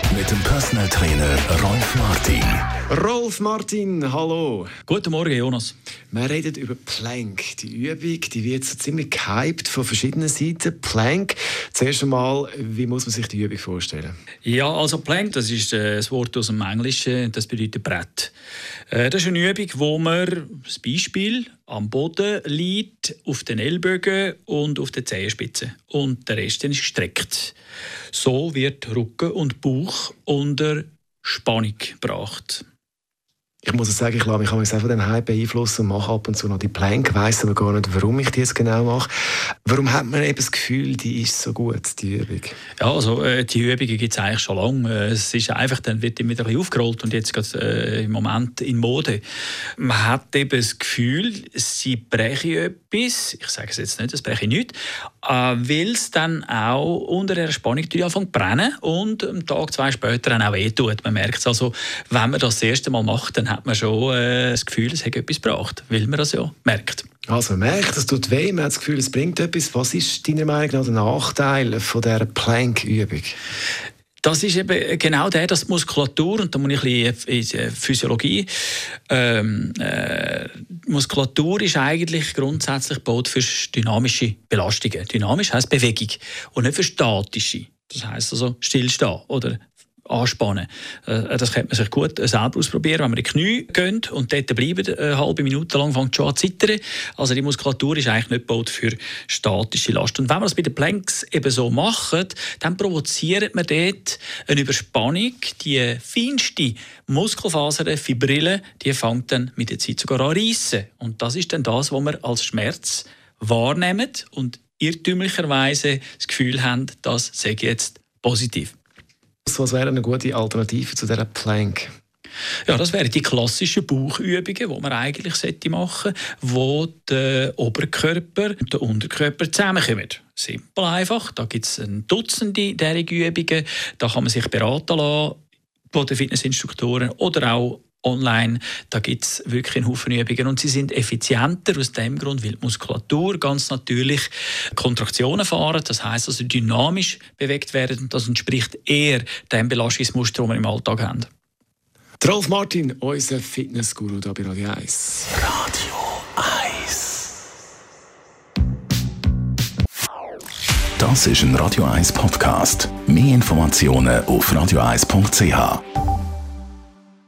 mit dem Personal Trainer Rolf Martin. Rolf Martin, hallo. Guten Morgen, Jonas. Wir reden über Plank. Die Übung, die wird so ziemlich gehypt von verschiedenen Seiten. Plank. Zuerst einmal, wie muss man sich die Übung vorstellen? Ja, also Plank, das ist äh, das Wort aus dem Englischen, das bedeutet Brett. Äh, das ist eine Übung, wo man das Beispiel am Boden liegt, auf den Ellbogen und auf den Zehenspitzen. Und der Rest ist gestreckt. So wird Rücken und Bauch unter Spannung gebracht ich muss sagen, ich lasse mich auch von dem Hype beeinflussen und mache ab und zu noch die Plank, weiss aber gar nicht, warum ich jetzt genau mache. Warum hat man eben das Gefühl, die ist so gut, die Übung? Ja, also äh, die Übungen gibt es eigentlich schon lange. Äh, es ist einfach, dann wird wieder ein aufgerollt und jetzt geht äh, im Moment in Mode. Man hat eben das Gefühl, sie brechen etwas, ich sage es jetzt nicht, es breche nichts, äh, weil es dann auch unter der Spannung anfängt zu brennen und am Tag, zwei später dann auch wehtut. Man merkt es also, wenn man das, das erste Mal macht, dann hat man schon äh, das Gefühl, es hat etwas gebracht, weil man das ja merkt. Also man merkt, es tut weh, man hat das Gefühl, es bringt etwas. Was ist deiner Meinung nach der Nachteil von dieser Plank-Übung? Das ist eben genau der, dass die Muskulatur, und da muss ich ein bisschen in Physiologie, ähm, äh, Muskulatur ist eigentlich grundsätzlich gebaut für dynamische Belastungen. Dynamisch heißt Bewegung und nicht für statische. Das heißt also stillstehen oder anspannen. Äh, das könnte man sich gut selber ausprobieren, wenn man in die Knie geht und dort bleiben, eine halbe Minute lang fängt schon an zu zittern. Also die Muskulatur ist eigentlich nicht gebaut für statische Last. Und wenn man das bei den Planks eben so macht, dann provoziert man dort eine Überspannung. Die feinste Muskelfaser, Fibrille, die fängt dann mit der Zeit sogar an reissen. Und das ist dann das, was man als Schmerz wahrnehmen und irrtümlicherweise das Gefühl haben, das sei jetzt positiv. Was wäre eine gute Alternative zu dieser Plank? Ja, das wären die klassischen Bauchübungen, die man eigentlich machen sollte, wo der Oberkörper und der Unterkörper zusammenkommen. Simpel einfach. Da gibt es ein Dutzend derartige Übungen. Da kann man sich beraten lassen von den Fitnessinstruktoren oder auch online. Da gibt es wirklich einen Haufen Übungen und sie sind effizienter aus dem Grund, weil die Muskulatur ganz natürlich Kontraktionen fahren, das heißt also dynamisch bewegt werden und das entspricht eher dem Belastungsmuster, das wir im Alltag haben. Rolf Martin, unser Fitnessguru hier bei Radio 1. Radio 1. Das ist ein Radio 1 Podcast. Mehr Informationen auf radio1.ch.